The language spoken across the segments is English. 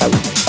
Thank.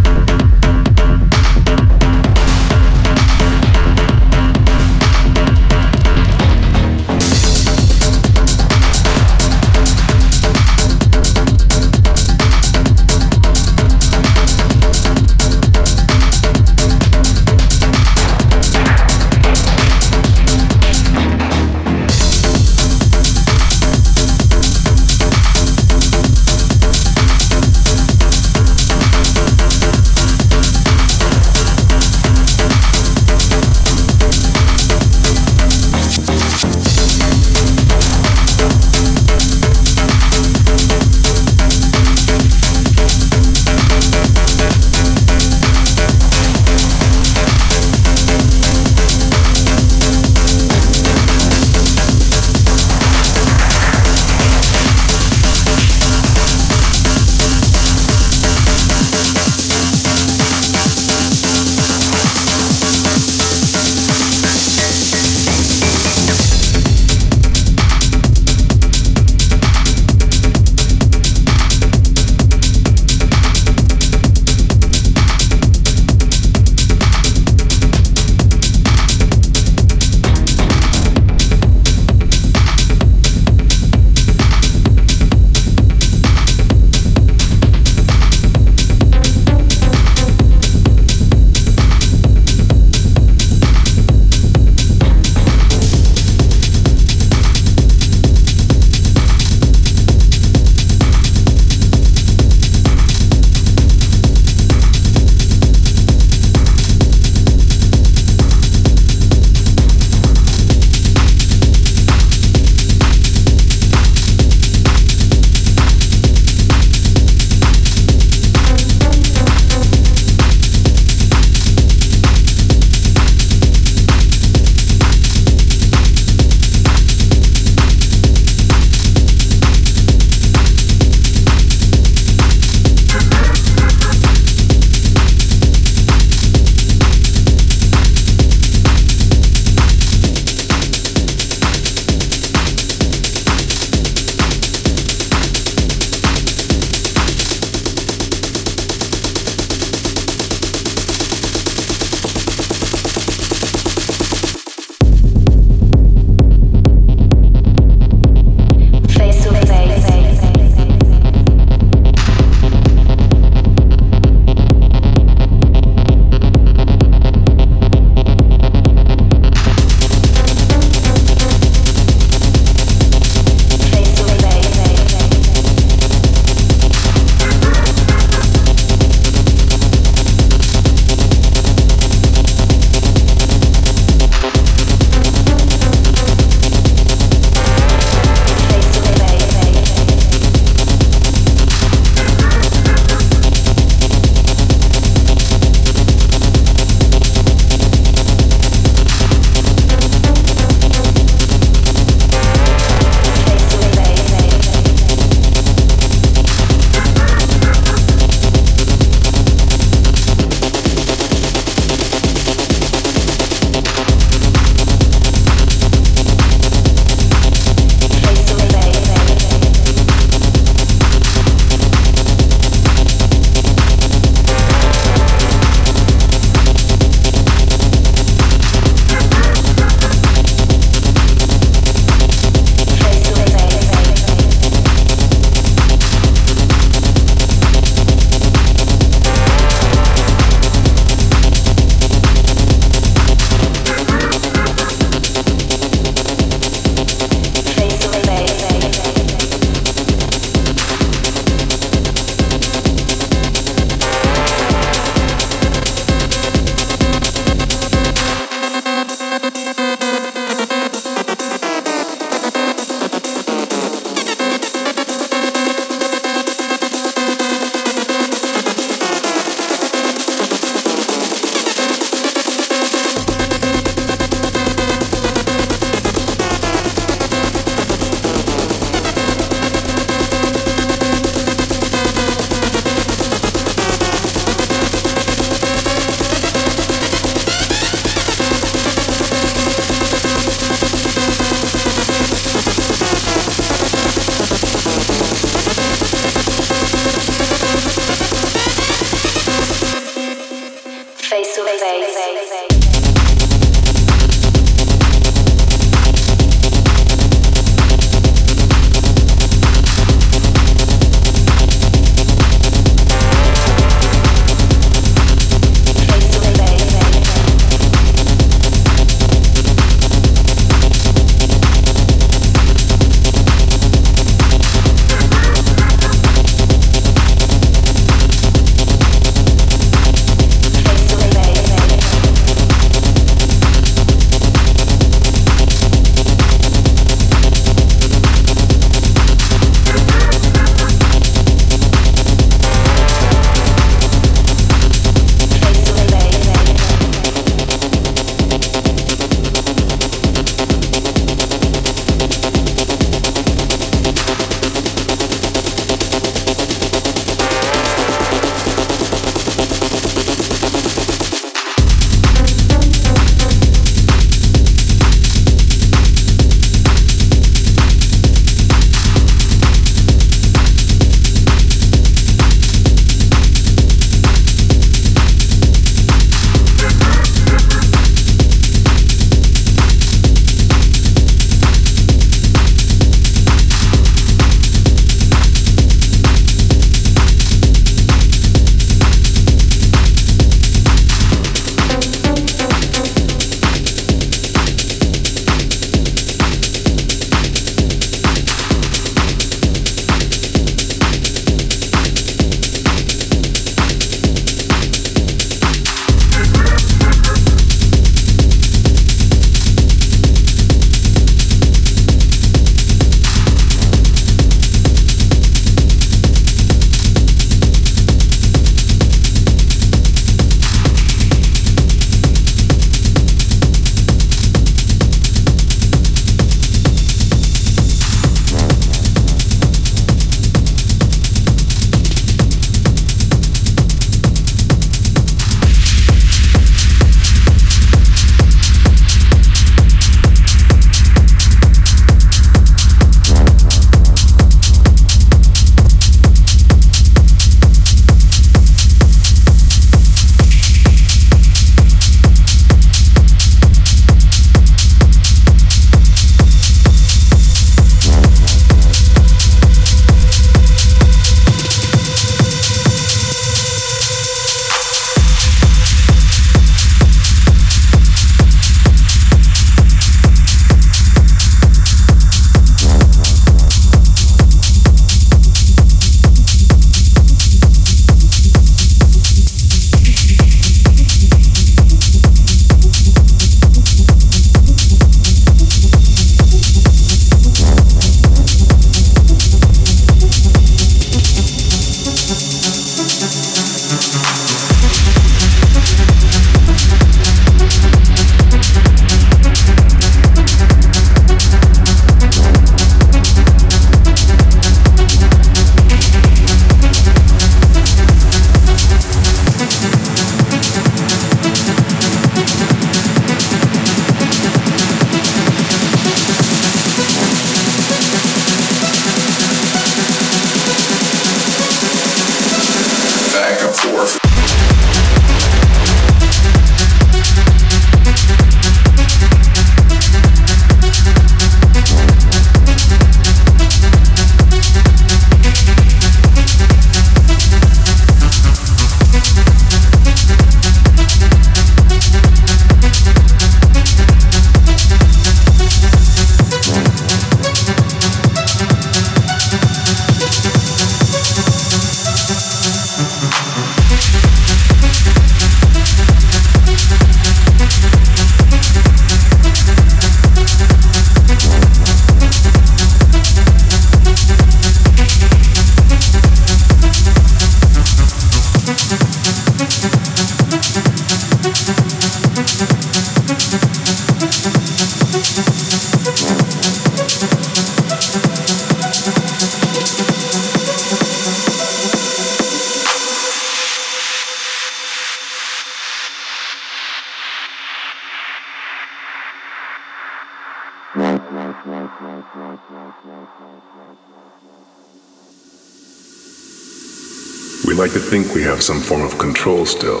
We have some form of control still,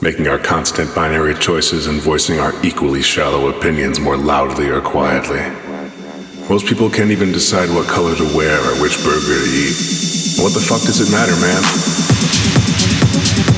making our constant binary choices and voicing our equally shallow opinions more loudly or quietly. Most people can't even decide what color to wear or which burger to eat. What the fuck does it matter, man?